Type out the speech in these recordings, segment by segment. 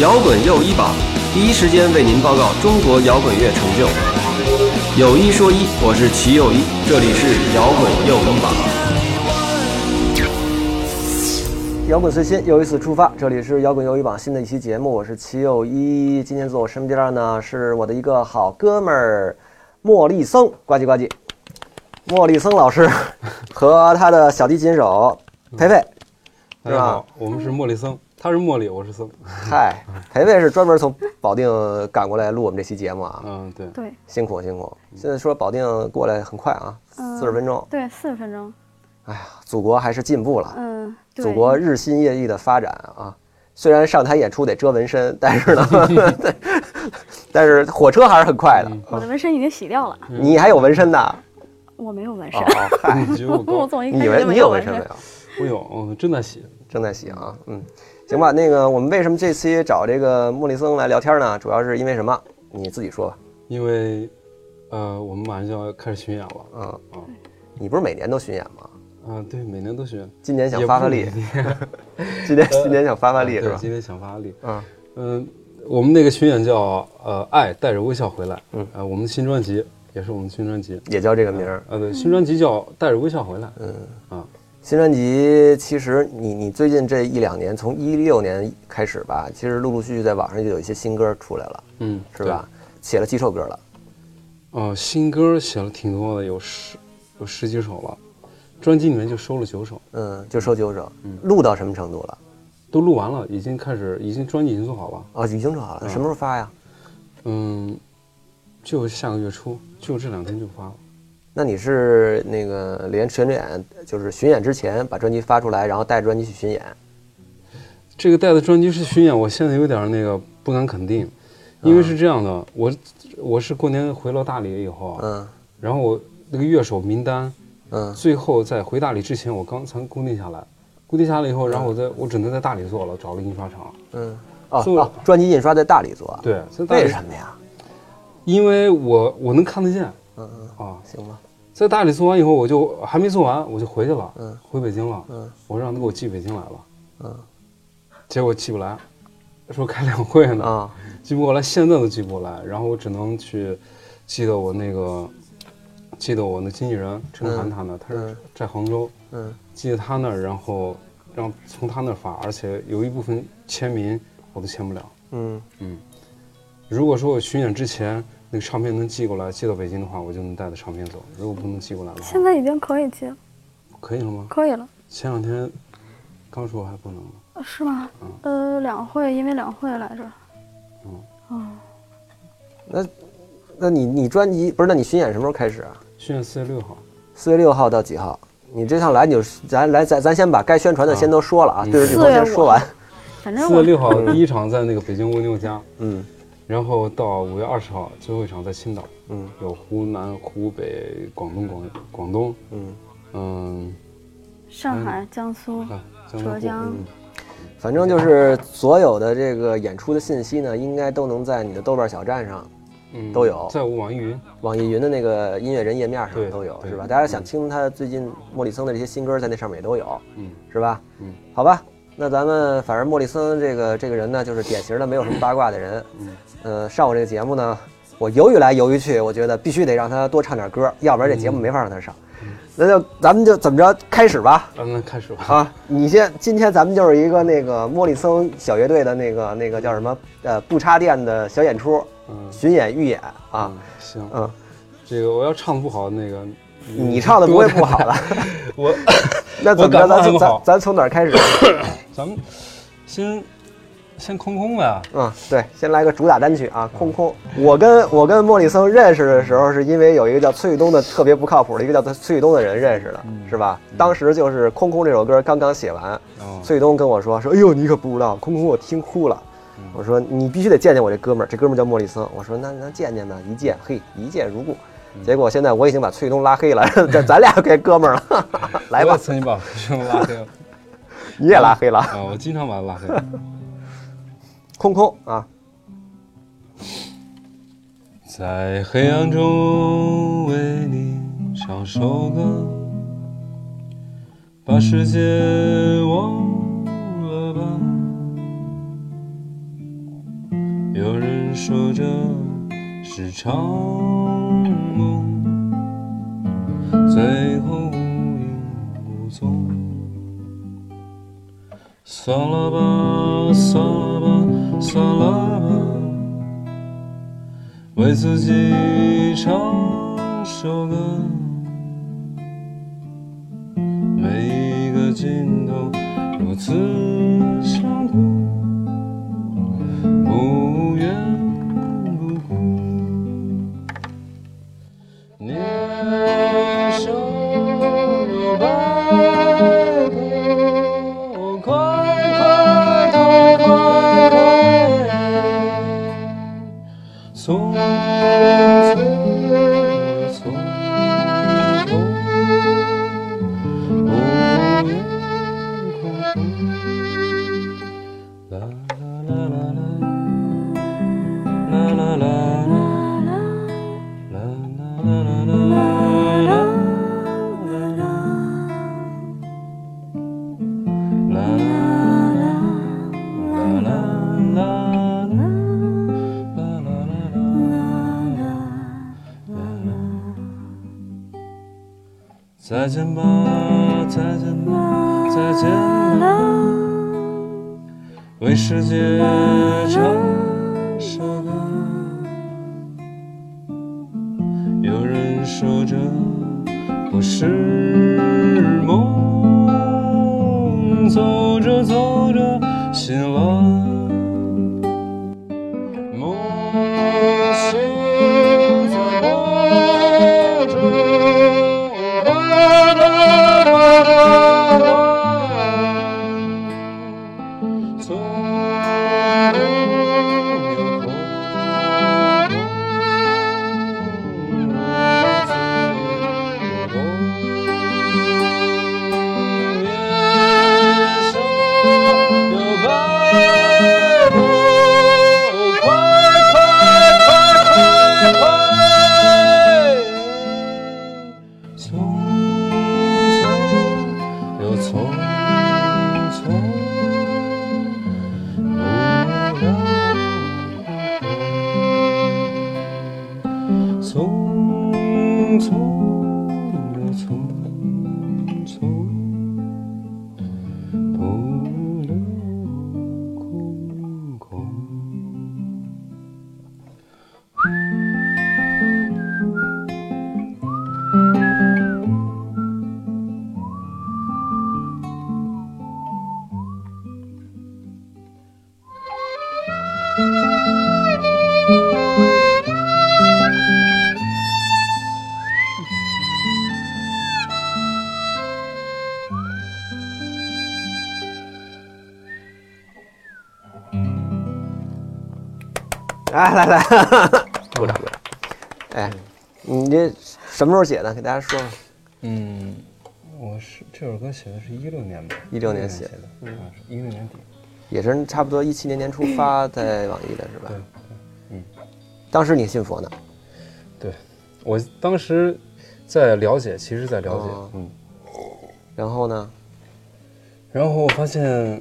摇滚又一榜，第一时间为您报告中国摇滚乐成就。有一说一，我是齐又一，这里是摇滚又一榜。摇滚随心又一次出发，这里是摇滚又一榜新的一期节目，我是齐又一。今天坐我身边呢是我的一个好哥们儿莫立僧，呱唧呱唧。莫立僧老师 和他的小提琴手培培，是吧大家好，我们是茉莉僧，他是茉莉，我是森。嗨，培培是专门从保定赶过来录我们这期节目啊，嗯，对，对，辛苦辛苦。现在说保定过来很快啊，嗯四十分钟。对，四十分钟。哎呀，祖国还是进步了，嗯，对祖国日新月异的发展啊。虽然上台演出得遮纹身，但是呢，但是火车还是很快的。我的纹身已经洗掉了，你还有纹身呢？我没有纹身嗨，我？总一开始你以为你就没有纹身没有？我有，嗯，正在洗。正在洗啊，嗯，行吧。那个，我们为什么这期找这个莫里森来聊天呢？主要是因为什么？你自己说吧。因为，呃，我们马上就要开始巡演了。嗯嗯，你不是每年都巡演吗？啊，对，每年都巡演。今年想发发力今年今年想发发力是吧？对今年想发发力。嗯嗯，我们那个巡演叫呃爱带着微笑回来。嗯，呃，我们的新专辑也是我们新专辑。也叫这个名儿。呃，对，新专辑叫带着微笑回来。嗯啊，新专辑其实你你最近这一两年，从一六年开始吧，其实陆陆续续在网上就有一些新歌出来了，嗯，是吧？写了几首歌了？对？哦、新歌写了挺多的，有十有十几首了。专辑里面就收了九首，嗯，就收九首嗯，录到什么程度了？都录完了，已经开始，已经专辑已经做好了。哦，已经做好了，嗯什么时候发呀？嗯，就下个月初，就这两天就发了。那你是那个连巡演，就是巡演之前把专辑发出来，然后带着专辑去巡演？这个带的专辑是巡演，我现在有点那个不敢肯定，因为是这样的，我我是过年回了大理以后啊，嗯然后我那个乐手名单，嗯最后在回大理之前，我刚才固定下来，固定下来以后，然后我在我只能在大理做了，找了印刷厂。嗯，哦哦，专辑印刷在大理做，，对，在大理为什么呀？因为我我能看得见嗯嗯，啊，行吧，在大理做完以后，我就还没做完，我就回去了，嗯。回北京了，嗯。我让他给我寄北京来了，嗯。结果寄不来，说开两会呢，啊。寄不过来，现在都寄不过来，然后我只能去寄到我那个，寄到我那经纪人陈涵他那儿，他是嗯在杭州，嗯。寄到他那儿，然后让从他那儿发，而且有一部分签名我都签不了。嗯。嗯，如果说我巡演之前那个唱片能寄过来，寄到北京的话，我就能带着唱片走；如果不能寄过来的话现，在已经可以寄了，可以了吗？可以了，前两天刚说还不能是吗？呃，两会，因为两会来着。嗯哦，那那你你专辑不是？那你巡演什么时候开始啊？巡演四月六号，四月六号到几号？你这趟来你就咱来咱咱先把该宣传的先都说了啊，嗯对着镜头先说完。反正四月六号第一场在那个北京蜗牛家，嗯然后到五月二十号最后一场在青岛，嗯。有湖南、湖北、广东、广广东，嗯，嗯，上海、江苏、浙江，嗯。反正就是所有的这个演出的信息呢，应该都能在你的豆瓣小站上、嗯都有。在网易云，网易云的那个音乐人页面上对都有，是吧？大家想听他最近莫里森的这些新歌，在那上面也都有，嗯。是吧？嗯，好吧。那咱们反正莫里森这个这个人呢，就是典型的没有什么八卦的人。嗯，呃，上我这个节目呢，我犹豫来犹豫去，我觉得必须得让他多唱点歌，要不然这节目没法让他上。那就咱们就怎么着开始吧。嗯，那开始吧。啊，你先，今天咱们就是一个那个莫里森小乐队的那个那个叫什么呃不插电的小演出，嗯巡演预演啊，嗯，行，嗯，这个我要唱不好，那个你唱的不会不好的。我那怎么着？咱咱咱从哪儿开始？咱们先先空空呗。嗯，对，先来个主打单曲啊，《空空》。我跟我跟莫里森认识的时候，是因为有一个叫崔玉东的特别不靠谱的一个叫崔玉东的人认识的，是吧？当时就是《空空》这首歌刚刚写完，哦，崔玉东跟我说说，哎呦，你可不知道，《空空》我听哭了。我说你必须得见见我这哥们儿，这哥们儿叫莫里森。我说那那见见吧，一见嘿一见如故。结果现在我已经把崔玉东拉黑了，咱咱俩该哥们儿了，来吧我也，曾经把学生拉黑了你也拉黑了，啊，我经常把他拉黑。空空啊，在黑暗中为你唱首歌，把世界忘了吧。有人说这是场梦，最后算了吧，算了吧，算了吧，为自己唱首歌。每一个镜头如此 So 来鼓掌鼓掌。哎，你这什么时候写的？给大家说说。嗯，我是这首歌写的是一六年吧，一六年写写的，嗯，一六年底。也是差不多一七年年初发在网易的是吧？对，嗯，当时你信佛呢？对，我当时在了解，其实在了解，哦嗯，然后呢？然后我发现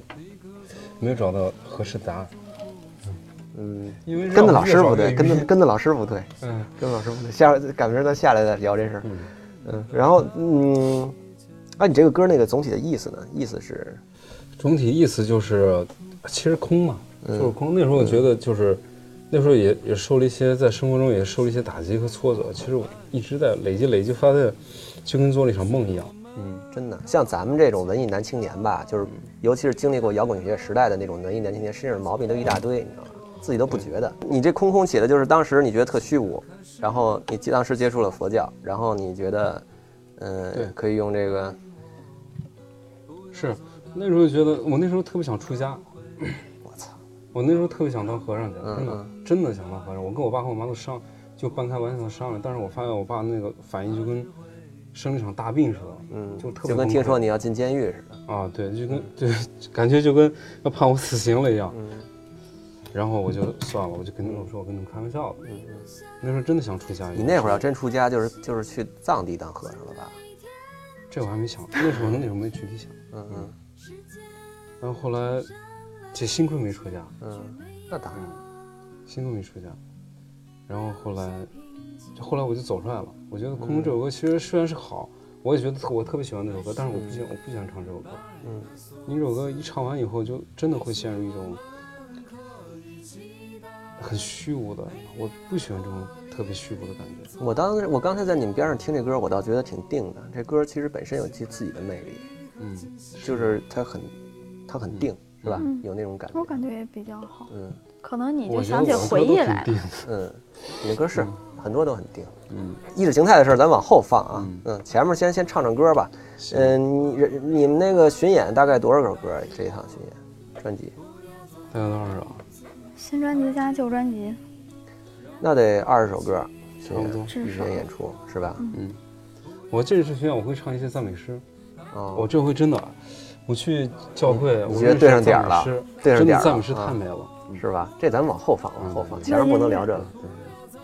没有找到合适答案，嗯，因为跟着老师傅对，跟着着，跟着老师傅对，嗯跟着老师傅对。下赶明儿咱下来再聊这事儿。嗯，嗯，然后嗯，啊，你这个歌那个总体的意思呢？意思是，总体意思就是，其实空嘛，嗯就是空。那时候我觉得就是，那时候也也受了一些在生活中也受了一些打击和挫折，其实我一直在累积累积，发现就跟做了一场梦一样。嗯，真的，像咱们这种文艺男青年吧，就是尤其是经历过摇滚乐时代的那种文艺男青年，身上毛病都一大堆，你知道吗？自己都不觉得。你这空空写的就是当时你觉得特虚无，然后你当时接触了佛教，然后你觉得，嗯、对。可以用这个，是，那时候觉得我那时候特别想出家，我操，我那时候特别想当和尚去，嗯真的真的想当和尚。我跟我爸和我妈都商，就半开玩笑的商量，但是我发现我爸那个反应就跟生了一场大病似的，嗯，就特别就跟听说你要进监狱似的，啊，对，就跟就感觉就跟 要判我死刑了一样。嗯然后我就算了，我就跟他们说，我跟你们开玩笑的。那时候真的想出家。你那会儿要真出家，就是就是去藏地当和尚了吧？这我还没想，那时候那时候没具体想。嗯嗯然后后来，这幸亏没出家。嗯，那当然，幸亏没出家。然后后来，就后来我就走出来了。我觉得《空空》这首歌其实虽然是好，我也觉得我特别喜欢那首歌，但是我不喜欢我不喜欢唱这首歌。嗯，你这首歌一唱完以后，就真的会陷入一种很虚无的，我不喜欢这种特别虚无的感觉。我当时我刚才在你们边上听这歌，我倒觉得挺定的。这歌其实本身有其自己的魅力，嗯，就是它很它很定，是吧？嗯有那种感觉我。感觉也比较好，嗯可能你我就想起回忆来了。嗯，你的歌是很多都很定。嗯，意识形态的事儿咱往后放啊。嗯嗯，前面先先唱唱歌吧。嗯，你你们那个巡演大概多少首歌？这一趟巡演专辑大概多少首？新专辑加旧专辑，那得二十首歌，差不多。一天演出是吧？嗯，我这次巡演我会唱一些赞美诗。哦，我这回真的，我去教会，我觉得对上点儿了对上点儿了真的赞美诗啊太美了。是吧？这咱们往后放，往后放，嗯前面不能聊这个，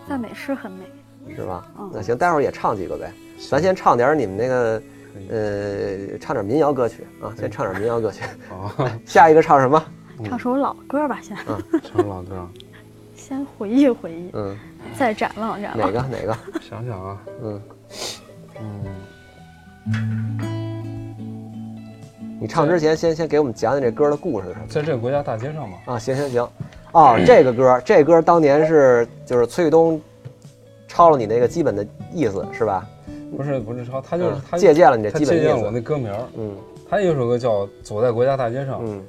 赞美诗很美。是吧嗯？那行，待会儿也唱几个呗。咱先唱点儿你们那个，呃，唱点民谣歌曲啊，先唱点民谣歌曲。下一个唱什么？唱首老歌吧，先。唱老歌，先回忆回忆，嗯，再展望展望。哪。个？哪个？想想啊，嗯，嗯，你唱之前先先给我们讲讲这歌的故事是什么？在这个国家大街上吗，啊，行行行，哦，这个歌，这歌当年是就是崔玉东抄了你那个基本的意思是吧？不是不是抄，他就是嗯。他借鉴了你这基本意借鉴我。那歌名儿，嗯。他有首歌叫《走在国家大街上》，嗯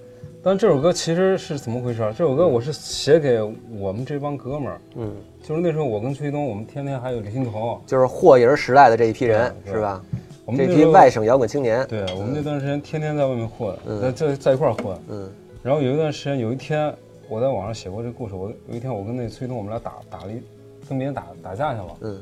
但这首歌其实是怎么回事儿？这首歌我是写给我们这帮哥们儿，嗯，就是那时候我跟崔东，我们天天还有李欣彤，就是霍爷时代的这一批人是吧？我们这批外省摇滚青年。对我们那段时间天天在外面混，嗯在在在一块儿混。嗯然后有一段时间，有一天我在网上写过这故事，我有一天我跟那崔东我们俩打打了一，跟别人打打架去了，嗯，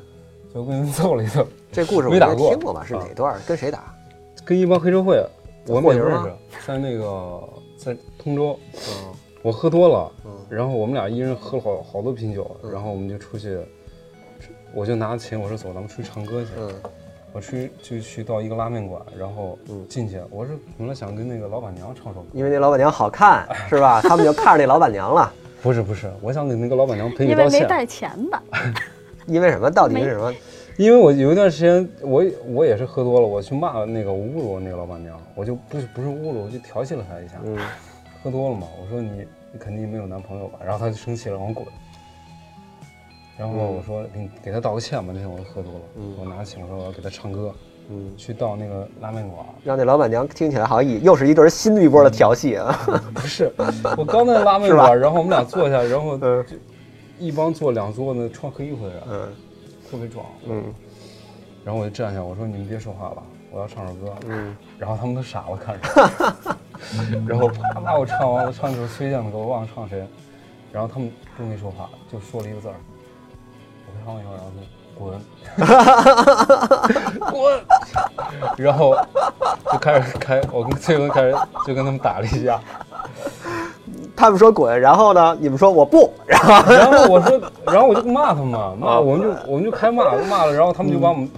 就跟人揍了一顿，这故事我没打过听过吧？是啊哪段？跟谁打？跟一帮黑社会，我们也不认识，在那个在通州，嗯我喝多了，嗯然后我们俩一人喝了好好多瓶酒，嗯然后我们就出去，我就拿琴，我说走，咱们出去唱歌去。嗯我出去就去到一个拉面馆，然后嗯进去，我是本来想跟那个老板娘唱首歌，因为那老板娘好看是吧？他们就看着那老板娘了。不是不是，我想给那个老板娘赔礼因为道歉，没带钱吧？因为什么？到底没是什么？因为我有一段时间我也我也是喝多了，我去骂那个侮辱那个老板娘，我就不是不是侮辱，我就调戏了她一下，嗯。喝多了嘛，我说你你肯定没有男朋友吧，然后她就生气了，让我滚。然后我说给你给她道个歉吧，那天我喝多了，嗯。我拿起我说我要给她唱歌，嗯，去到那个拉面馆，让那老板娘听起来好像一又是一对新的一波的调戏啊。不是，我刚在拉面馆，然后我们俩坐下，然后一帮坐两桌那穿黑衣服的人，嗯特别壮。嗯然后我就站起来，我说你们别说话了，我要唱首歌。嗯然后他们都傻了，看着。然后啪啪我唱完，我唱一首崔健的歌，我忘了唱谁。然后他们都没说话，就说了一个字儿。我唱完以后，然后就滚，滚，然后就开始开，我跟崔文开始就跟他们打了一架。他们说滚，然后呢，你们说我不，然后然后我说，然后我就骂他们嘛，骂我们就我们就开骂，骂了，然后他们就把我们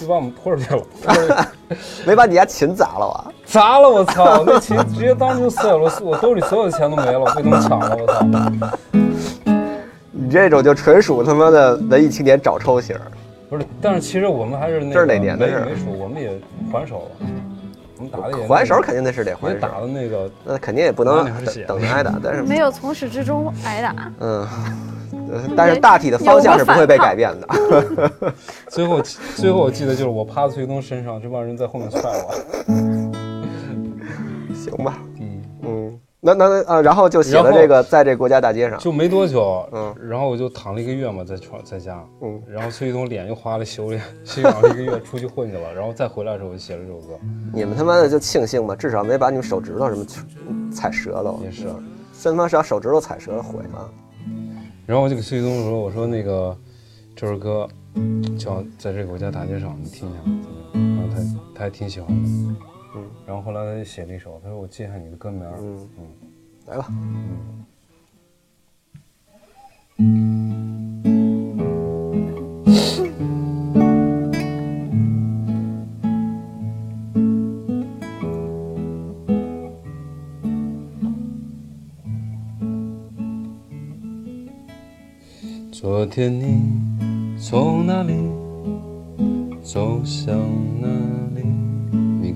就把我们拖出去了，没把你家琴砸了吧？砸了，我操！那琴直接当时就碎了，我我兜里所有的钱都没了，被他们抢了，我操！你这种就纯属他妈的文艺青年找抽型儿。不是，但是其实我们还是那个这是哪年的事儿没数，我们也还手了，还手肯定那是得也还手，打的那个那肯定也不能等等着挨打，但是没有从始至终挨打，嗯，呃但是大体的方向是不会被改变的。最后最后我记得就是我趴在崔东身上，这帮人在后面踹我，行吧，那那呃，然后就写了这个，在这国家大街上，就没多久，嗯然后我就躺了一个月嘛，在床在家，嗯然后崔东脸又花了修炼，休养了一个月，出去混去了，然后再回来的时候我就写了这首歌，你们他妈的就庆幸吧，至少没把你们手指头什么踩折了。也是。真他妈是要手指头踩折了毁了。然后我就给崔东说：“我说那个这首歌叫《在这个国家大街上》，你听一下。”然后他他还挺喜欢的。嗯。然后后来他就写了一首，他说：“我记下你的歌名。”嗯嗯来吧，嗯昨天你从哪里走向哪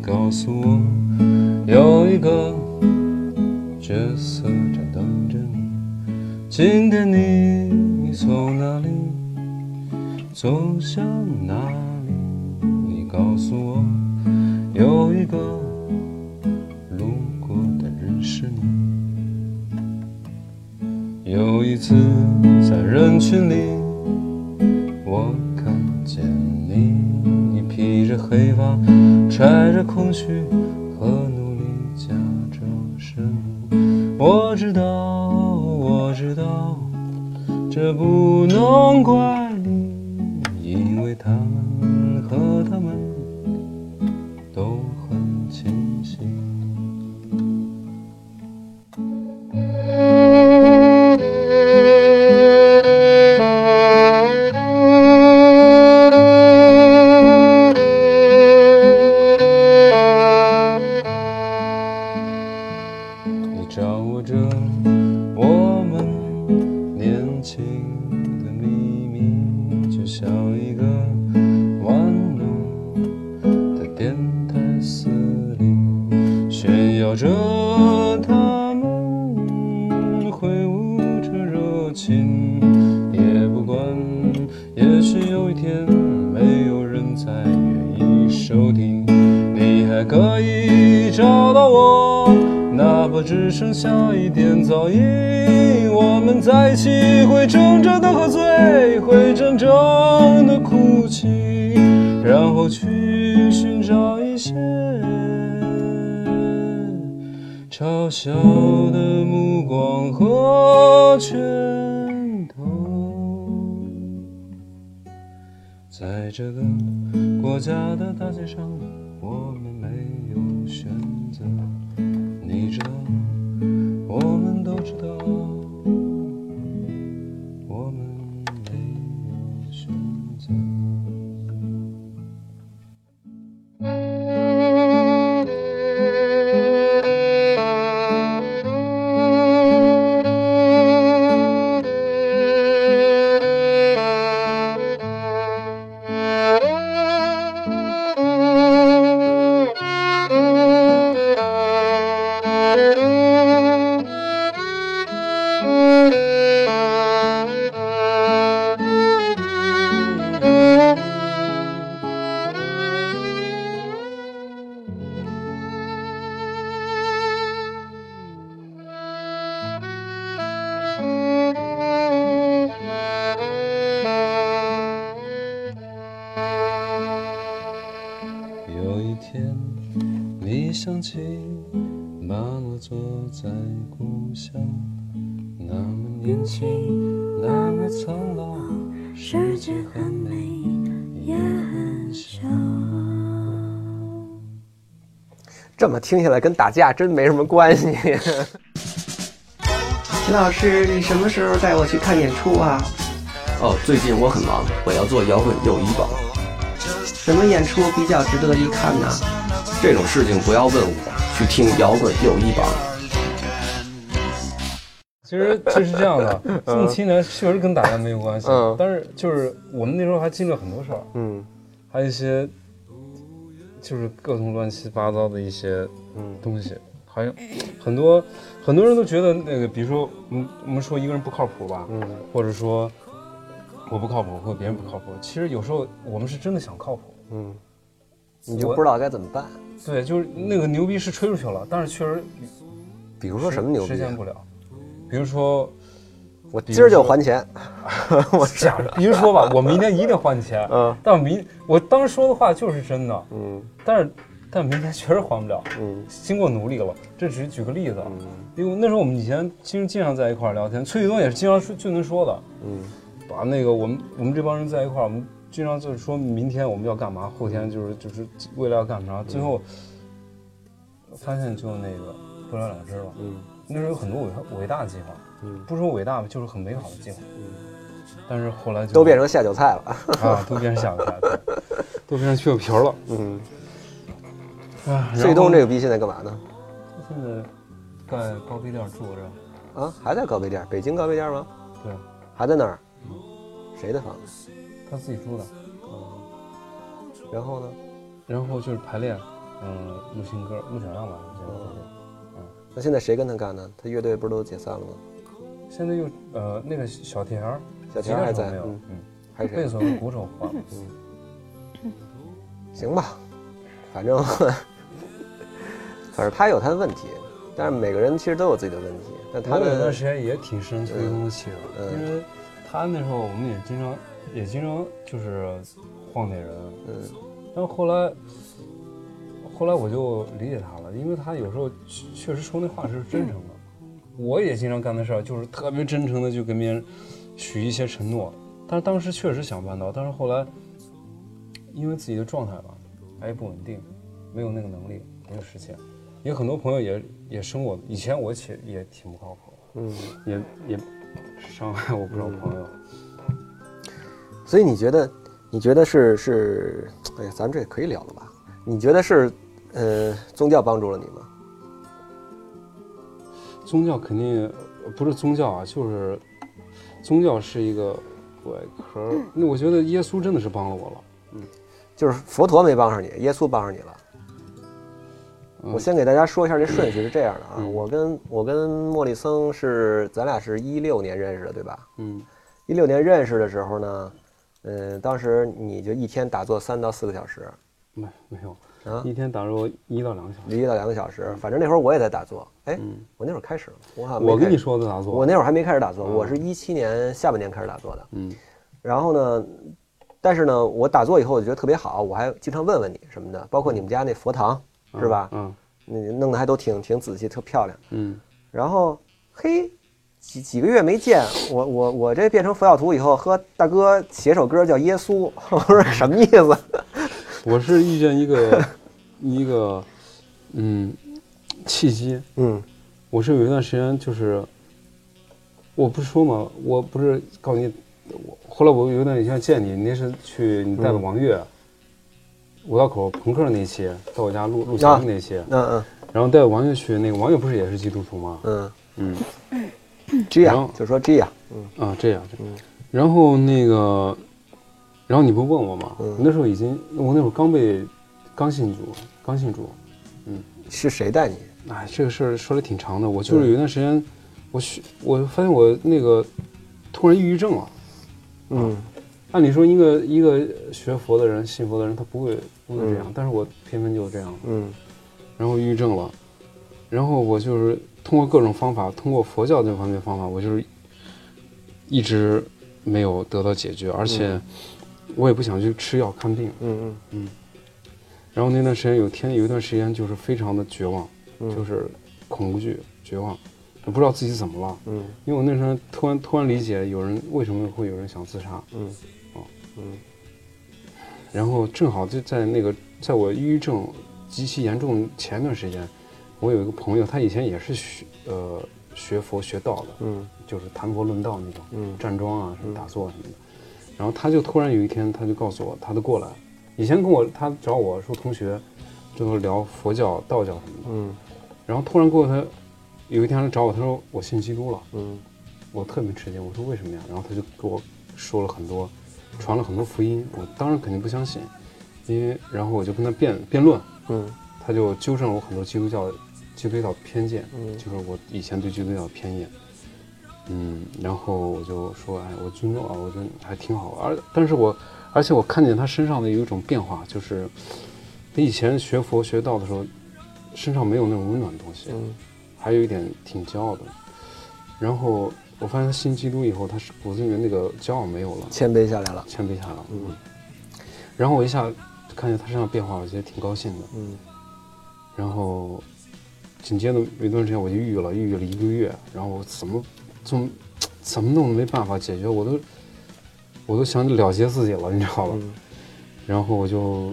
告诉我，有一个角色正等着你。今天你从哪里走向哪里？你告诉我，有一个路过的人是你。有一次在人群里，我看见你，你披着黑发，带着空虚和努力，假装生活。我知道，我知道，这不能怪你，因为他们和家的大街上，我们没有选择。听起来跟打架真没什么关系。秦老师，你什么时候带我去看演出啊？哦，最近我很忙，我要做摇滚友谊榜。什么演出比较值得一看呢？这种事情不要问我，去听摇滚友谊榜。其实这是这样的，这么七年确实跟打架没有关系，嗯但是就是我们那时候还经历了很多事儿，嗯还有一些就是各种乱七八糟的一些嗯东西，好像很多很多人都觉得那个，比如说我们我们说一个人不靠谱吧，嗯或者说我不靠谱或者别人不靠谱，其实有时候我们是真的想靠谱，嗯，你就不知道该怎么办。对，就是那个牛逼是吹出去了，但是确实比如说什么牛逼啊？实现不了，比如说我今儿就还钱。我假如，比如说吧，我明天一定还钱，嗯。但我明我当时说的话就是真的，嗯。但是但明天确实还不了，嗯。经过努力了，这只是举个例子，嗯。因为那时候我们以前其实经常在一块儿聊天，崔玉东也是经常说就能说的，嗯。把那个我们我们这帮人在一块儿，我们经常就是说明天我们要干嘛，后天就是就是未来要干啥，最后发现就那个不了了之了。嗯。那时候有很多伟伟大的计划，嗯不说伟大吧，就是很美好的计划，但是后来就都变成下酒菜了。啊，都变成下酒菜，对 都变成去有皮儿了嗯，啊。崔宇东这个个逼现在干嘛呢？现在在高碑店住着，啊，还在高碑店，北京高碑店吗？对，还在那儿？谁的房子？他自己住的，然后呢？然后就是排练，嗯，录新歌，录小样吧，现在那现在谁跟他干呢？他乐队不是都解散了吗？现在又呃那个小田儿，小田儿还在没有，嗯嗯，还是。谁贝斯和鼓手换了，行吧，反正反正他有他的问题，但是每个人其实都有自己的问题。但他我有段时间也挺生气的，嗯。因为他那时候我们也经常也经常就是晃那人，嗯。但后来后来我就理解他了，因为他有时候确确实说那话是真诚的。我也经常干的事儿就是特别真诚的就跟别人许一些承诺，但是当时确实想办到，但是后来因为自己的状态吧，还不稳定，没有那个能力，没有实现。有很多朋友也也生我，以前我且也挺不靠谱的，嗯，也也伤害我不少朋友。所以你觉得你觉得是是，哎呀，咱们这也可以聊了吧？你觉得是呃宗教帮助了你吗？宗教肯定呃不是宗教啊，就是宗教是一个外壳。那我觉得耶稣真的是帮了我了。嗯就是佛陀没帮上你，耶稣帮上你了。嗯我先给大家说一下这顺序是这样的啊，嗯我跟我跟莫里森是咱俩是一六年认识的，对吧？嗯一六年认识的时候呢，嗯、当时你就一天打坐三到四个小时，没没有，啊一天打坐一到两个小时。一到两个小时，反正那会儿我也在打坐。哎，嗯，我那会儿开始了，我好像我跟你，说的打坐。我那会儿还没开始打坐，嗯我是一七年下半年开始打坐的。嗯然后呢，但是呢，我打坐以后我就觉得特别好，我还经常问问你什么的，包括你们家那佛堂是吧？嗯你弄得还都挺挺仔细，特漂亮。嗯然后嘿，几几个月没见，我我我这变成佛教徒以后，和大哥写首歌叫《耶稣》，我说什么意思？我是遇见一个 一个嗯契机。嗯我是有一段时间就是，我不是说嘛，我不是告诉你，我后来我有一段时间见你，你那是去你带了王悦。五道口朋克那期，到我家录录节目那期，嗯嗯然后带王悦去，那个王悦不是也是基督徒吗？嗯嗯嗯，G 啊然后，就说这样，嗯，啊，这样，嗯然后那个，然后你不问我吗？嗯那时候已经，我那会儿刚被刚信主，刚信主。嗯是谁带你？哎，这个事儿说的挺长的。我就是有一段时间，我学，我发现我那个突然抑郁症了。嗯按理说，一个一个学佛的人、信佛的人，他不会不会这样，嗯但是我偏偏就这样，嗯然后抑郁症了，然后我就是通过各种方法，通过佛教这方面的方法，我就是一直没有得到解决，而且我也不想去吃药看病。嗯嗯。嗯。然后那段时间有天有一段时间就是非常的绝望，嗯。就是恐惧、绝望，我不知道自己怎么了。嗯。因为我那时候突然突然理解有人为什么会有人想自杀，嗯。然后正好就在那个在我抑郁症极其严重前段时间，我有一个朋友，他以前也是学呃学佛学道的，嗯。就是谈佛论道那种，嗯。站桩啊什么打坐什么的。然后他就突然有一天，他就告诉我，他就过来，以前跟我他找我说同学，这都聊佛教、道教什么的。嗯然后突然过，他有一天来找我，他说我信基督了。嗯我特别吃惊，我说为什么呀？然后他就给我说了很多，传了很多福音。我当然肯定不相信，因为然后我就跟他辩辩论，嗯他就纠正了我很多基督教基督教偏见，嗯就是我以前对基督教偏见。嗯，然后我就说，哎，我尊重啊，我觉得还挺好。而但是我，而且我看见他身上的有一种变化，就是他以前学佛学道的时候，身上没有那种温暖的东西，嗯还有一点挺骄傲的。然后我发现他信基督以后，他是骨子里面那个骄傲没有了，谦卑下来了。谦卑下来了。嗯然后我一下看见他身上变化，我觉得挺高兴的。嗯然后紧接着有一段时间我就抑郁了，抑郁了一个月，然后我怎么怎么怎么弄都没办法解决，我都我都想了结自己了，你知道吧？嗯然后我就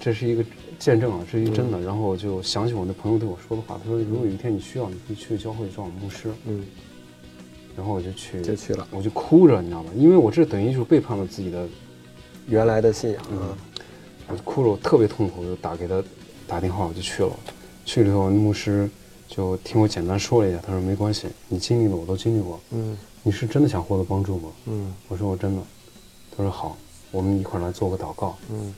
这是一个见证啊，这是一个真的。然后我就想起我那朋友对我说的话，他说如果有一天你需要，你可以去教会找我们牧师。嗯，然后我就去，就去了我就哭着，你知道吗？因为我这等于就是背叛了自己的原来的信仰嗯啊。我就哭着，我特别痛苦，我就打给他打电话，我就去了。去了以后，牧师就听我简单说了一下，他说没关系，你经历的我都经历过，嗯。你是真的想获得帮助吗？嗯。我说我真的，他说好，我们一块儿来做个祷告。嗯。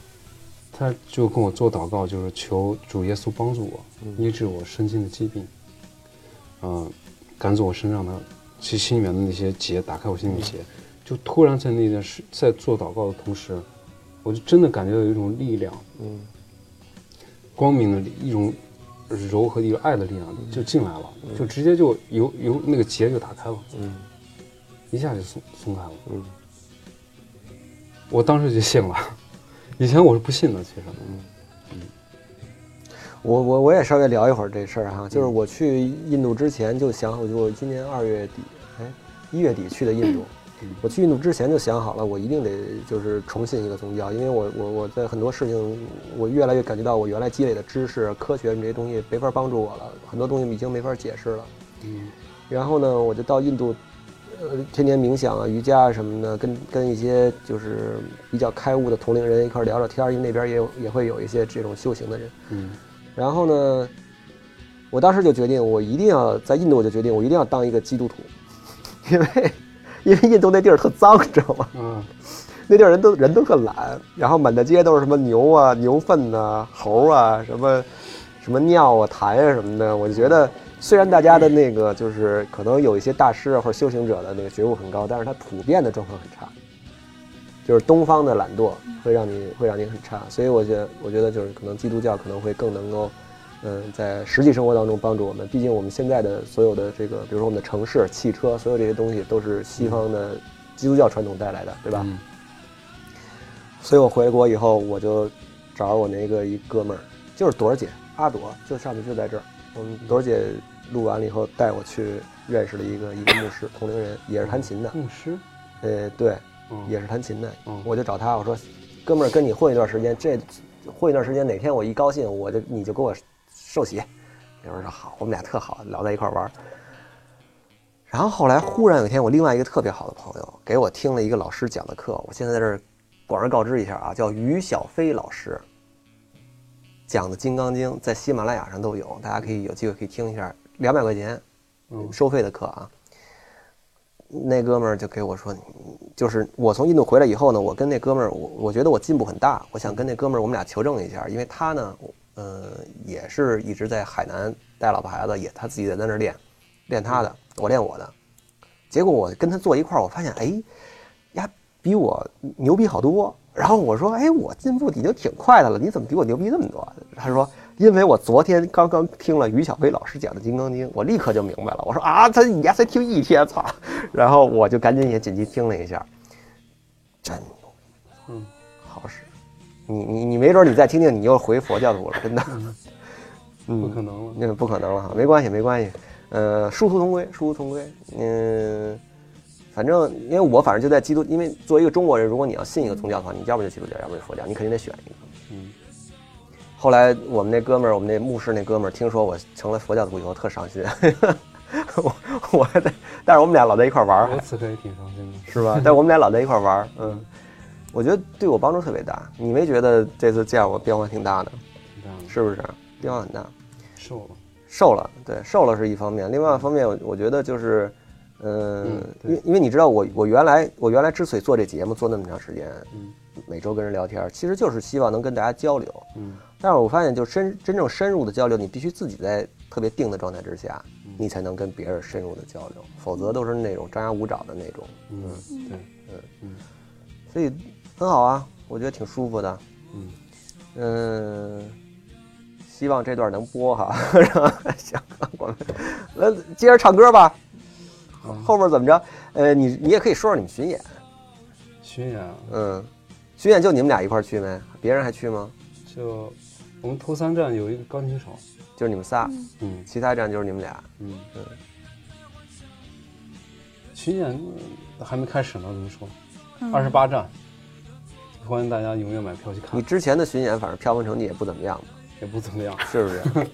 他就跟我做祷告，就是求主耶稣帮助我，医治我身心的疾病，嗯、赶走我身上的其心里面的那些结，打开我心里的结。就突然在那件事，在做祷告的同时，我就真的感觉到有一种力量，嗯。光明的力一种柔和的一个爱的力量就进来了，就直接就由由那个结就打开了，嗯一下就松松开了。嗯我当时就信了，以前我是不信的，其实。嗯嗯我我我也稍微聊一会儿这事儿哈，就是我去印度之前就想，我就今年二月底，哎，一月底去的印度。我去印度之前就想好了，我一定得就是重信一个宗教，因为我我我在很多事情，我越来越感觉到我原来积累的知识、科学这些东西没法帮助我了，很多东西已经没法解释了。嗯然后呢，我就到印度，呃，天天冥想啊、瑜伽啊什么的，跟跟一些就是比较开悟的同龄人一块聊聊天，因为那边也有也会有一些这种修行的人。嗯然后呢，我当时就决定，我一定要在印度，我就决定我一定要当一个基督徒，因为因为印度那地儿特脏，你知道吗？嗯那地儿人都人都特懒，然后满大街都是什么牛啊、牛粪呐、猴啊、什么什么尿啊、痰啊什么的。我就觉得，虽然大家的那个就是可能有一些大师啊或者修行者的那个觉悟很高，但是他普遍的状况很差，就是东方的懒惰会让你会让你很差。所以我觉得，我觉得就是可能基督教可能会更能够。嗯，在实际生活当中帮助我们。毕竟我们现在的所有的这个，比如说我们的城市、汽车，所有这些东西都是西方的基督教传统带来的，对吧？嗯所以我回国以后，我就找我那个一哥们儿，就是朵儿姐，阿朵，就上次就在这儿。我们朵儿姐录完了以后，带我去认识了一个一个牧师，同龄人，也是弹琴的。牧师，呃，对，嗯也是弹琴的。嗯我就找他，我说，哥们儿，跟你混一段时间，这混一段时间，哪天我一高兴，我就你就给我受洗。有人说好，我们俩特好，聊在一块儿玩儿。然后后来忽然有一天，我另外一个特别好的朋友给我听了一个老师讲的课，我现在在这儿广而告之一下啊，叫于小飞老师讲的《金刚经》，在喜马拉雅上都有，大家可以有机会可以听一下，两百块钱嗯收费的课啊。那哥们儿就给我说，就是我从印度回来以后呢，我跟那哥们儿，我我觉得我进步很大，我想跟那哥们儿我们俩求证一下，因为他呢，呃，也是一直在海南带老婆孩子，也他自己在那儿练，练他的，我练我的。结果我跟他坐一块儿，我发现，哎，呀，比我牛逼好多。然后我说，哎，我进步已经挺快的了，你怎么比我牛逼那么多？他说，因为我昨天刚刚听了于小飞老师讲的《金刚经》，我立刻就明白了。我说啊，他你丫才听一天，操！然后我就赶紧也紧急听了一下，真牛逼，嗯，好使。你你你没准你再听听，你又回佛教徒了，真的。嗯，不可能了。那不可能了哈，没关系，没关系。呃，殊途同归，殊途同归。嗯，反正因为我反正就在基督，因为作为一个中国人，如果你要信一个宗教的话，你要不就基督教，要不就佛教，你肯定得选一个。嗯后来我们那哥们儿，我们那牧师那哥们儿，听说我成了佛教徒以后，特伤心。我我还在，但是我们俩老在一块儿玩儿，我此刻也挺伤心的。是吧？但我们俩老在一块儿玩儿，嗯，我觉得对我帮助特别大。你没觉得这次见我变化挺大的，挺大的，是不是？变化很大。瘦了。瘦了，对，瘦了是一方面，另外一方面，我我觉得就是，嗯嗯，因为因为你知道我我原来我原来之所以做这节目做那么长时间，嗯每周跟人聊天，其实就是希望能跟大家交流。嗯但是我发现，就深真正深入的交流，你必须自己在特别定的状态之下，嗯你才能跟别人深入的交流，否则都是那种张牙舞爪的那种。嗯，对，嗯嗯所以很好啊，我觉得挺舒服的。嗯嗯，希望这段能播哈。然后行，我们来接着唱歌吧。后边怎么着？呃，你你也可以说说你们巡演。巡演嗯，巡演就你们俩一块去没？别人还去吗？就我们头三站有一个钢琴手。就是你们仨，嗯其他站就是你们俩。嗯嗯巡演呃还没开始呢，怎么说？嗯二十八站，欢迎大家踊跃买票去看你，之前的巡演，反正票房成绩也不怎么样嘛，也不怎么样。是不是？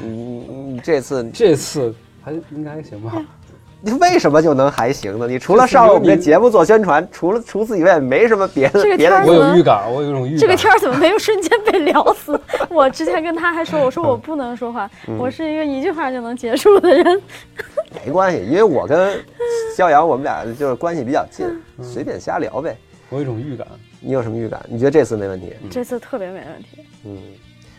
你你你这次这次还应该还行吧？你为什么就能还行呢？你除了上我们这节目做宣传，除了除此以外没什么别的别的这个天儿我有预感，我有一种预感。这个天儿怎么没有瞬间被聊死？我之前跟他还说，我说我不能说话，嗯我是一个一句话就能结束的人。没关系，因为我跟肖阳我们俩就是关系比较近，嗯随便瞎聊呗。我有一种预感，你有什么预感？你觉得这次没问题？这次特别没问题。嗯，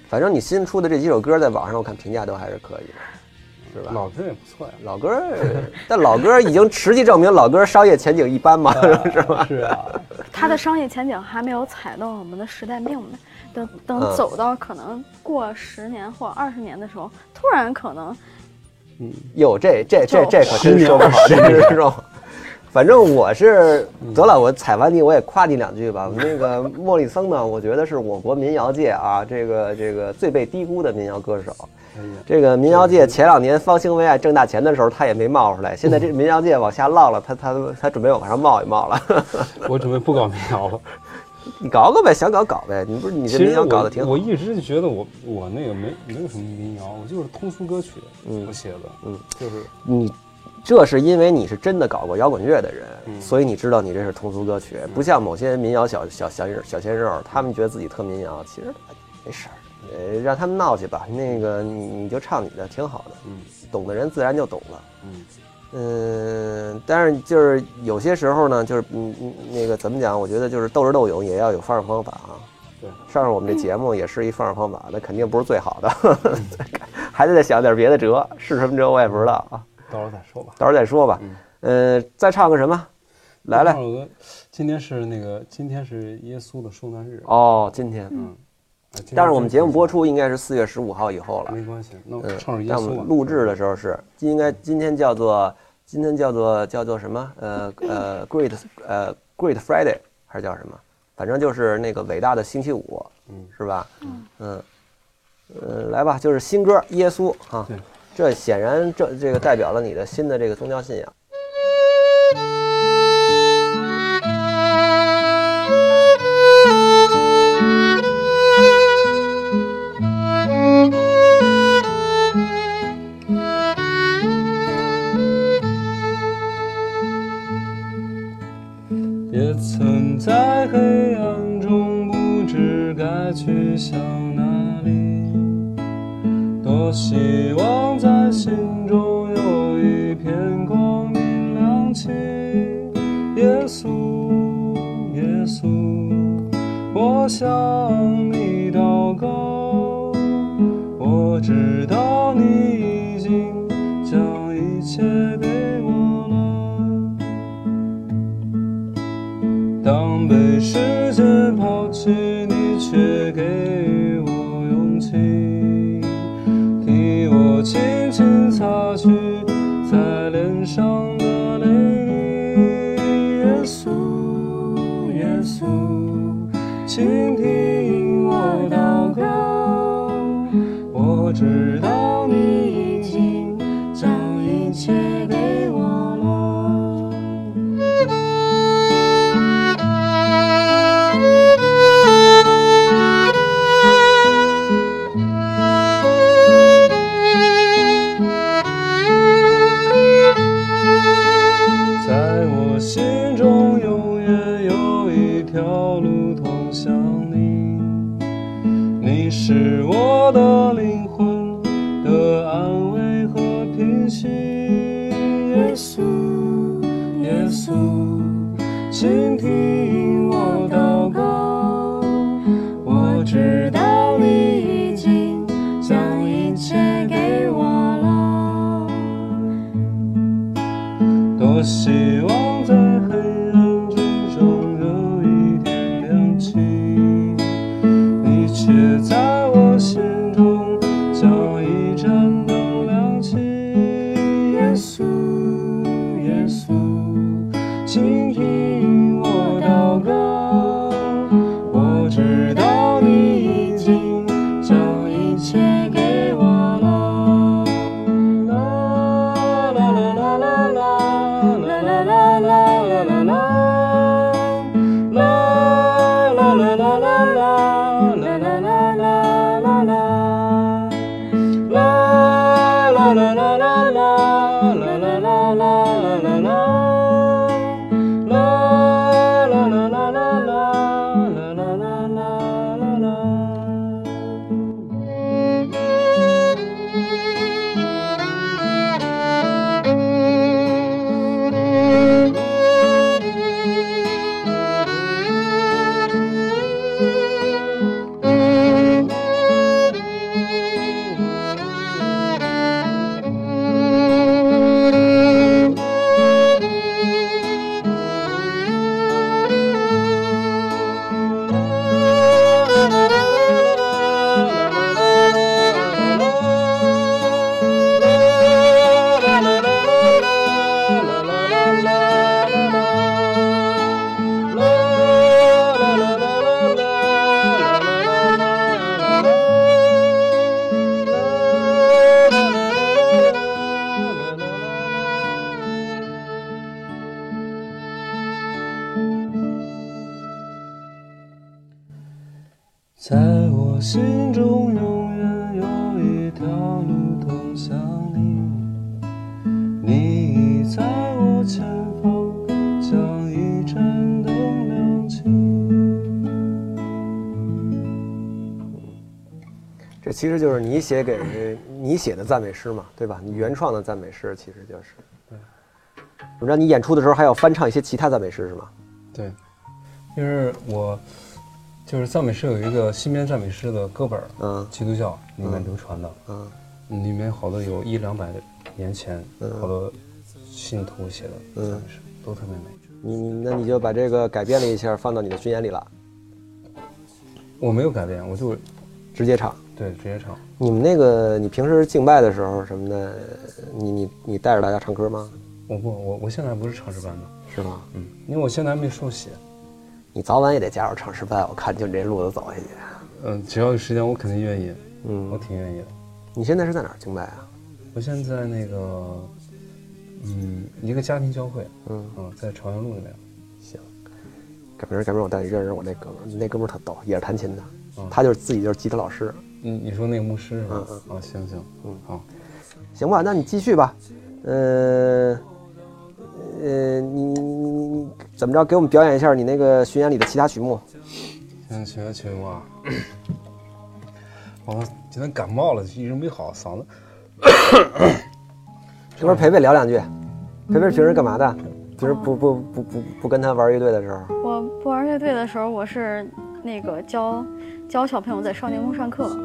反正你新出的这几首歌在网上我看评价都还是可以的，是吧？老歌也不错呀。老歌，但老歌已经实际证明老歌商业前景一般嘛，是吧？是啊，它的商业前景还没有踩到我们的时代命脉。等等嗯走到可能过十年或二十年的时候，突然可能嗯，有，这这这这可真说不好，这是这种。反正我是得了，我踩完你，我也夸你两句吧。那个莫里森呢，我觉得是我国民谣界啊，这个这个最被低估的民谣歌手。这个民谣界前两年方兴未艾挣大钱的时候，他也没冒出来。现在这民谣界往下落了，他他他准备往上冒一冒了。我准备不搞民谣了。你搞搞呗，想搞搞呗。你不是你这民谣搞得挺好我。一直就觉得我我那个没没有什么民谣，我就是通俗歌曲，嗯我写的，嗯，就是你这是因为你是真的搞过摇滚乐的人，嗯所以你知道你这是通俗歌曲，不像某些民谣小小小小鲜肉，他们觉得自己特民谣，其实没事儿，呃，让他们闹去吧。那个你你就唱你的，挺好的，嗯懂的人自然就懂了。嗯嗯，但是就是有些时候呢，就是嗯嗯那个怎么讲？我觉得就是斗智斗勇也要有方式方法啊。对，上上我们这节目也是一方式方法，那肯定不是最好的，还得再想点别的辙，是什么辙我也不知道啊。到时候再说吧。到时候再说吧。呃，再唱个什么？来来今天是那个今天是耶稣的受难日，哦，今天，嗯，啊今天但是我们节目播出应该是四月十五号以后了。没关系，那我嗯唱首，耶但我录制的时候是应该今天叫做今天叫做叫做什么？呃呃，Great 呃 Great Friday 还是叫什么？反正就是那个伟大的星期五，嗯，是吧？嗯嗯呃，来吧，就是新歌《耶稣》哈对，这显然这这个代表了你的新的这个宗教信仰。也曾在黑暗中不知该去向，我希望在心中有一片光明亮起。耶稣，耶稣，我向你祷告，我知道你已经将一切给我了。当被世界抛弃，你却给我轻轻擦去在脸上的泪滴。耶稣，耶稣，请其实就是你写给你写的赞美诗嘛，对吧？你原创的赞美诗其实就是。对。我知道你演出的时候还要翻唱一些其他赞美诗是吗？对，就是我就是赞美诗有一个新编赞美诗的歌本，嗯基督教里面流传的，嗯里面好多有一两百年前嗯好多信徒写的赞美诗，都特别美。你你那你就把这个改编了一下，放到你的巡演里了，我没有改变，我就直接唱。对直接唱。你们那个，你平时敬拜的时候什么的，你你你带着大家唱歌吗？我不，我我现在不是唱诗班的，是吗？嗯，因为我现在还没受洗。你早晚也得加入唱诗班，我看就你这路子走下去。嗯，只要有时间，我肯定愿意，嗯我嗯，挺愿意的。你现在是在哪儿敬拜啊？我现在那个，嗯，一个家庭教会，嗯，嗯，在朝阳路那边。行，改明儿改明儿我带你认识我那哥们儿，那哥们儿特逗，也是弹琴的，嗯他就是自己就是吉他老师。你你说那个牧师是吧？嗯啊，行行，嗯好。行吧，那你继续吧。呃、呃，你你你你怎么着？给我们表演一下你那个巡演里的其他曲目。现在学学曲目啊，我今天感冒了，一直没好，嗓子。这会儿培培聊两句。陪陪平时干嘛的？平时不不不不不跟他玩乐队的时候，我不玩乐队的时候，我是那个教教小朋友在少年宫上课，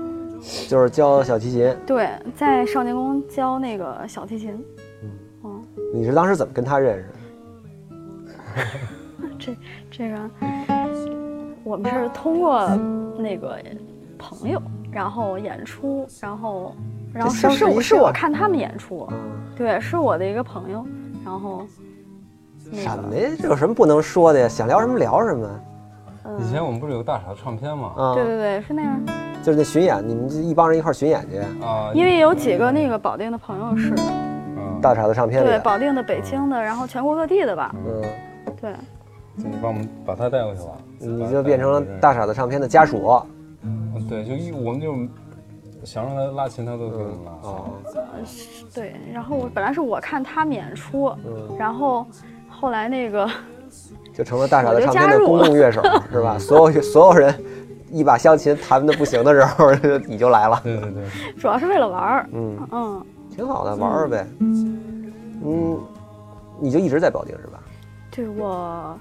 就是教小提琴。对，在少年宫教那个小提琴。嗯，哦你是当时怎么跟他认识的？这这个我们是通过那个朋友，然后演出，然后然后是是是我看他们演出，嗯，对，是我的一个朋友，然后那什么呀？这有什么不能说的呀？想聊什么聊什么。以前我们不是有个大傻的唱片吗？啊，对对对，是那样。就是那巡演，你们就一帮人一块儿巡演去，啊，因为有几个那个保定的朋友是，嗯，大傻的唱片里。对，保定的、北京的，然后全国各地的吧，嗯，对，就你帮我们把他带过去吧。你就变成了大傻的唱片的家属。嗯对，就一我们就想让他拉琴，他都给我们拉。哦，对，然后我本来是我看他们演出，嗯，然后后来那个就成了大傻子唱片的公共乐手，是吧？所有所有人一把湘琴弹的不行的时候，你就来了。对对对，主要是为了玩儿，嗯，嗯，挺好的，玩玩呗。嗯，你就一直在保定是吧？对我，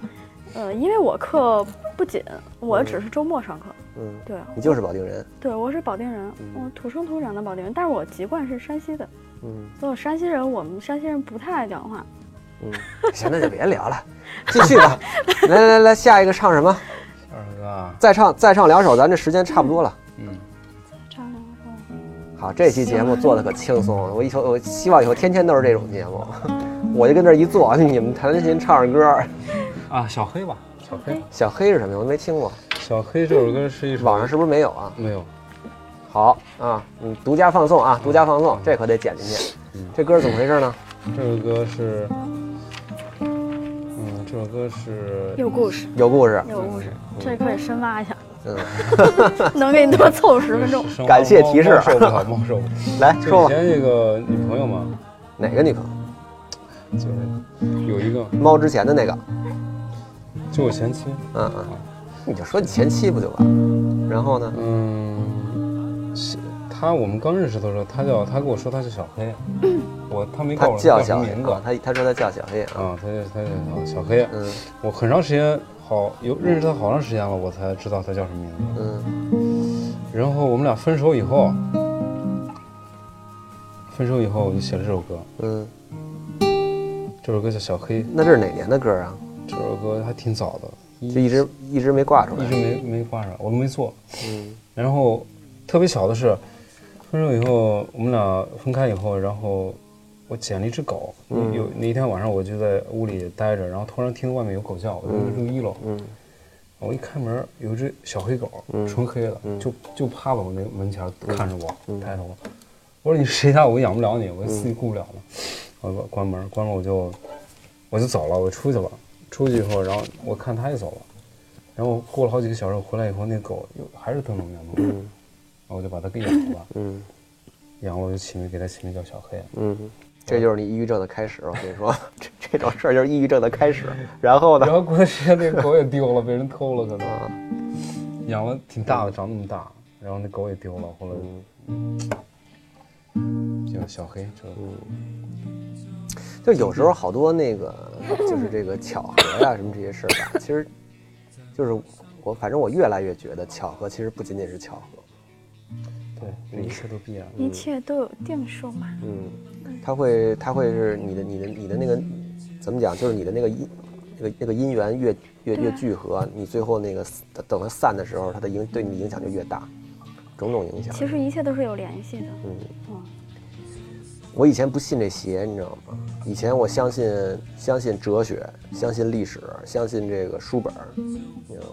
呃，因为我课不紧，我只是周末上课，嗯，对你就是保定人。对，我是保定人，我土生土长的保定人，但是我籍贯是山西的，嗯所以我山西人，我们山西人不太爱讲话，嗯，行，那就别聊了，继续吧。来来来来，下一个唱什么？二哥啊，再唱再唱两首，咱这时间差不多了。嗯，再唱两首，好，这期节目做的可轻松了，我以后我希望以后天天都是这种节目，我就跟这儿一坐，你们弹弹琴唱着歌。啊，小黑吧，小黑，小黑是什么呀？我都没听过，小黑这首歌是一首网上是不是没有啊？没有？好啊，嗯，独家放送啊，独家放送，这可得剪进去。这歌是怎么回事呢？这首歌是，嗯，这首歌是有故事，有故事，有故事，这可以深挖一下，嗯，能给你多凑十分钟。感谢提示。受不了，猫受不了。来说吧，以前那个女朋友吗，哪个女朋友？就是有一个，猫之前的那个，就我前妻，嗯嗯，你就说你前妻不就完了？然后呢？嗯，是她我们刚认识的时候，他叫他跟我说他是小黑，我他没他告诉我叫小黑她什么名字啊，他他说他叫小黑啊，啊，她叫他叫小黑，嗯我很长时间好有认识他好长时间了，我才知道他叫什么名字。嗯然后我们俩分手以后，分手以后我就写了这首歌，嗯，这首歌叫《小黑》，那这是哪年的歌啊？这首歌还挺早的，就一直一直没挂出来一直。没没挂上，我都没做。嗯然后特别巧的是，分手以后我们俩分开以后，然后我捡了一只狗，嗯。有那一天晚上我就在屋里待着，然后突然听到外面有狗叫，我就住一楼，嗯。我一开门有一只小黑狗，嗯。纯黑的，嗯。就就趴在我那门前看着我，嗯。抬头，我说你是谁家？我养不了你，我自己顾不了了，我关门，关门我就我就走了，我出去了，出去以后，然后我看它也走了，然后过了好几个小时，我回来以后，那狗又还是灯笼面目，嗯。然后我就把它给养了，嗯养了我就起名给它起名叫小黑。嗯，这就是你抑郁症的开始。我跟你说，这这种事儿就是抑郁症的开始。然后呢然？后过段时间那个狗也丢了，被人偷了，可能啊，养了挺大的，长那么大，然后那狗也丢了，后来叫小黑，这就有时候好多那个 就是这个巧合呀、什么这些事儿吧，其实就是我反正我越来越觉得巧合其实不仅仅是巧合。对，一切都必然。一切都有定数嘛。嗯，他会他会是你的你的你的那个怎么讲？就是你的那个因那个那个因缘越越越聚合，你最后那个等它散的时候，它的影对你影响就越大，种种影响。其实一切都是有联系的。嗯。嗯，我以前不信这邪，你知道吗？以前我相信相信哲学，相信历史，相信这个书本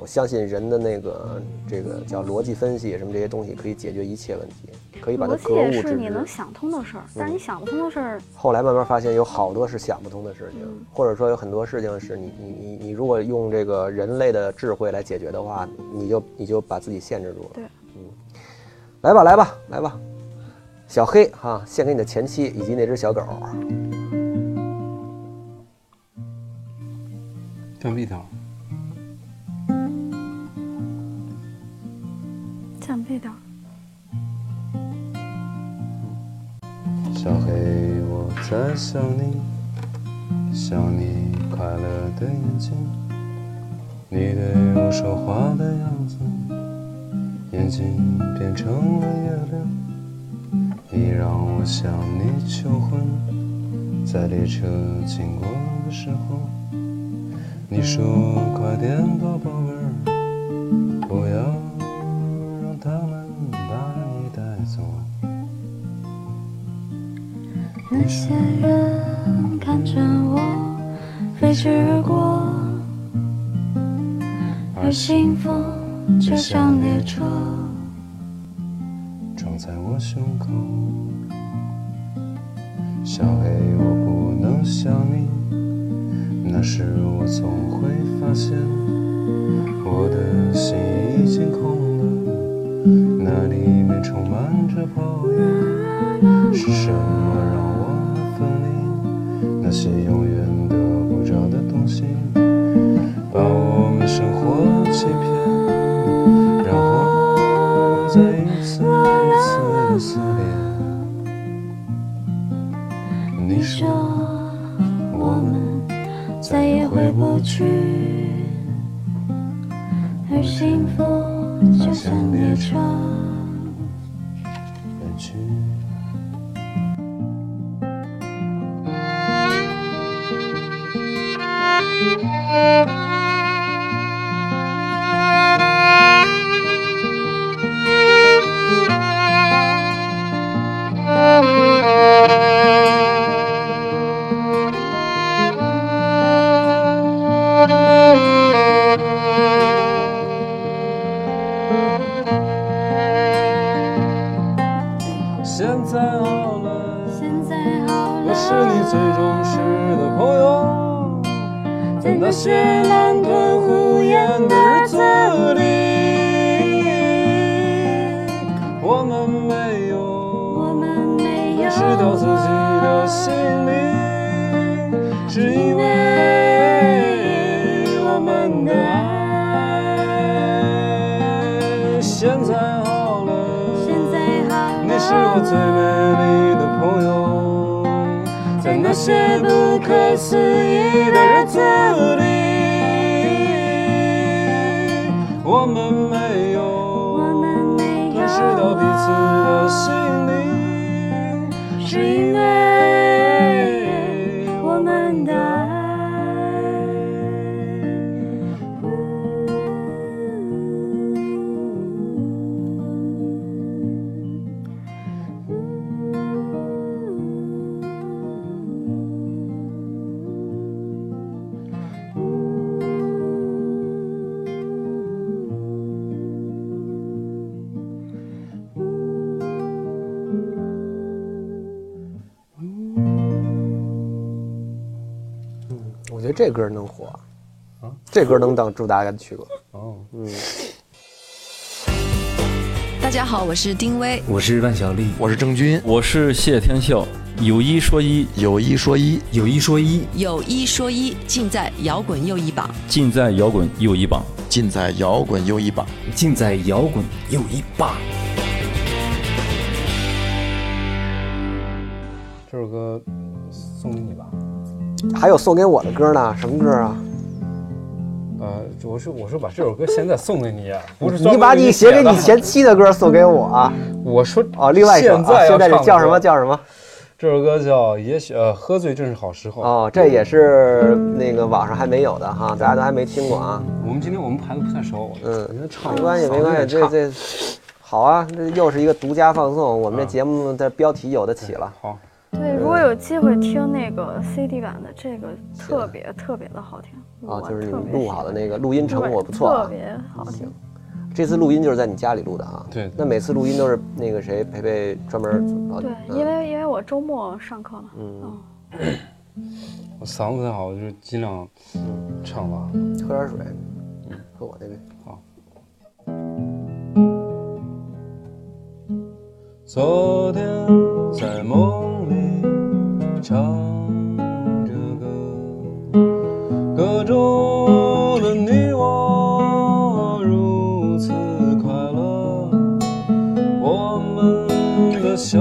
我相信人的那个这个叫逻辑分析什么这些东西可以解决一切问题，可以把它格物致也是你能。想通的事儿，但是你想不通的事儿，后来慢慢发现有好多是想不通的事情，嗯或者说有很多事情是你你你你如果用这个人类的智慧来解决的话，你就你就把自己限制住了。对，嗯，来吧来吧来吧，小黑哈、献给你的前妻以及那只小狗。降 B 调，降 B 调。小黑，我在想你，想你快乐的眼睛，你对我说话的样子，眼睛变成了月亮，你让我向你求婚，在列车经过的时候，你说快点吧，宝贝儿，不要让他们把你带走。那些人看着我飞驰而过，而幸福就像列车。在我胸口。小黑，我不能想你，那时我总会发现，我的心已经空了，那里面充满着抱怨。是什么让我们分离？那些永远得不着的东西，把我们生活欺骗，你说我们再也回不去，而幸福就像列车。这歌能火，啊这歌能当主打歌曲过。哦，大家好，我是丁薇。我是万晓利，我是郑钧，我是谢天笑，有一说一，有一说一，有一说一，有一说一，尽在摇滚又一榜。尽在摇滚又一榜，尽在摇滚又一榜。尽在摇滚又一榜。还有送给我的歌呢，什么歌啊？呃，我说我说把这首歌现在送给你，不是你把你写给你前妻的歌送给我啊？我说哦，另外一首啊，现在叫什么？叫什么？这首歌叫也许呃，喝醉正是好时候。哦，这也是那个网上还没有的哈，大家都还没听过啊。我们今天我们排的不太熟，嗯唱没关系，没关系，这这好啊，这又是一个独家放送，我们这节目的标题有的起了。好，对，如果有机会听那个 CD 版的，这个特别特别的好听啊，就是你录好的那个录音成果不错啊。特别好听。这次录音就是在你家里录的啊？对那每次录音都是那个谁培培专门哦对，嗯因为因为我周末上课嘛，嗯，我嗓子不太好，我就尽量唱吧。喝点水，喝我那杯。昨天在梦里唱着歌，歌中的你我如此快乐，我们的笑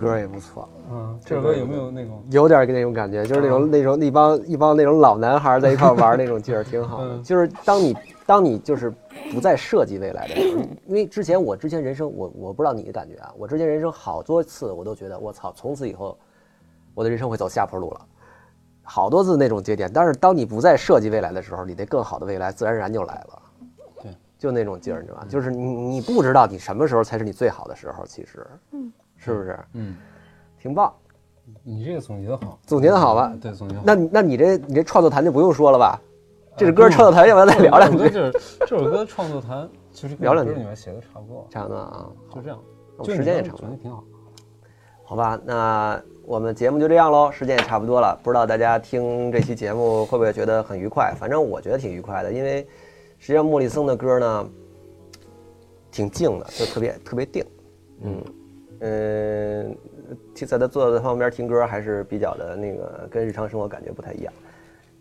歌也不错，嗯，这首歌有没有那种有点那种感觉，就是那种那种一帮一帮那种老男孩在一块玩那种劲儿，挺好的。嗯就是当你当你就是不再设计未来的时候，因为之前我之前人生我我不知道你的感觉啊，我之前人生好多次我都觉得我操，从此以后我的人生会走下坡路了。好多次那种节点，但是当你不再设计未来的时候，你那更好的未来自然而然就来了。对，就那种劲儿，你知道吧？就是你你不知道你什么时候才是你最好的时候，其实，嗯，是不是？嗯，挺棒，你这个总结的好，总结的好吧？对，总结好。那那你这你这创作谈就不用说了吧？这首呃歌创作谈要不要再聊两句？这这首歌创作谈其实聊两句歌里面写的差不多，差不多啊，就这样。时间也长挺好。好吧，那我们节目就这样喽，时间也差不多了。不知道大家听这期节目会不会觉得很愉快？反正我觉得挺愉快的，因为实际上莫里森的歌呢，挺静的，就特别特别定。嗯嗯，听在他坐在旁边听歌还是比较的那个，跟日常生活感觉不太一样。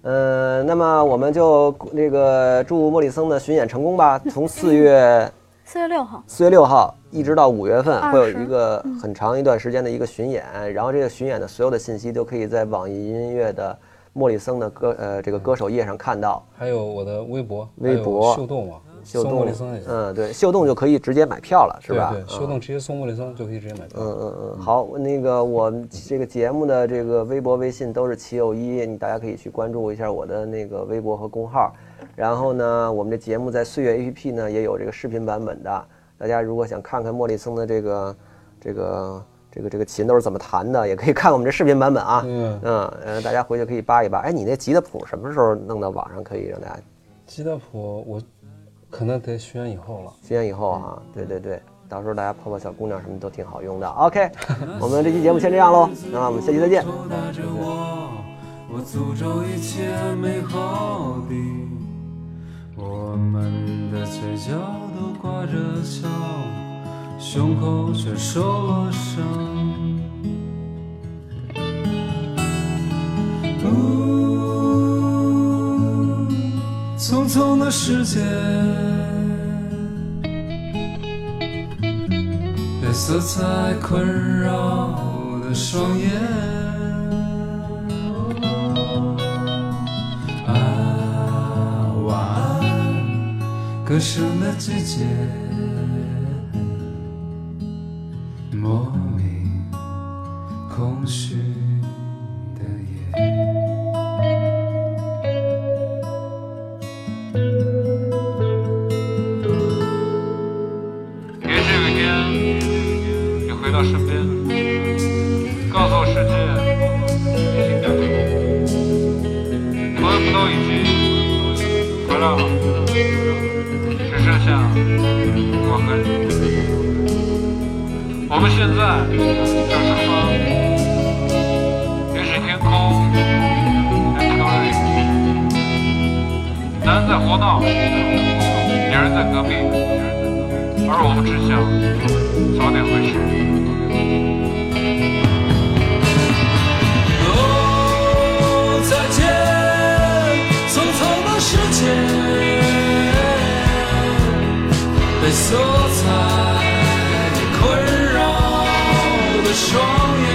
呃，那么我们就那个祝莫里森的巡演成功吧。从四月 四月六号，四月六号一直到五月份会有一个很长一段时间的一个巡演，然后这个巡演的所有的信息都可以在网易音乐的莫里森的歌呃这个歌手页上看到。还有我的微博，微博秀动嘛，秀搜莫动里森也，嗯，对，秀动就可以直接买票了，是吧？对对，秀动直接送莫里森就可以直接买票。嗯嗯嗯，好，那个我这个节目的这个微博、微信都是齐友一，你大家可以去关注一下我的那个微博和公号。然后呢，我们这节目在岁月 APP 呢也有这个视频版本的，大家如果想看看莫里森的这个这个这个这个琴都是怎么弹的，也可以看我们这视频版本啊。嗯，嗯呃，大家回去可以扒一扒。哎，你那吉他谱什么时候弄到网上可以让大家吉他谱我可能得巡演以后了。巡演以后啊？对对对，到时候大家泡泡小姑娘什么都挺好用的。OK，我们这期节目先这样喽，那我们下期再见。我，我诅咒一切美好的，我们的嘴角都挂着笑，胸口却受了伤。匆匆的时间，被色彩困扰的双眼。啊，晚安，歌声的季节，半就是风，天空。男在胡闹，女人在隔壁，而我们只想早点回去。哦，再见，匆匆的世界。双眼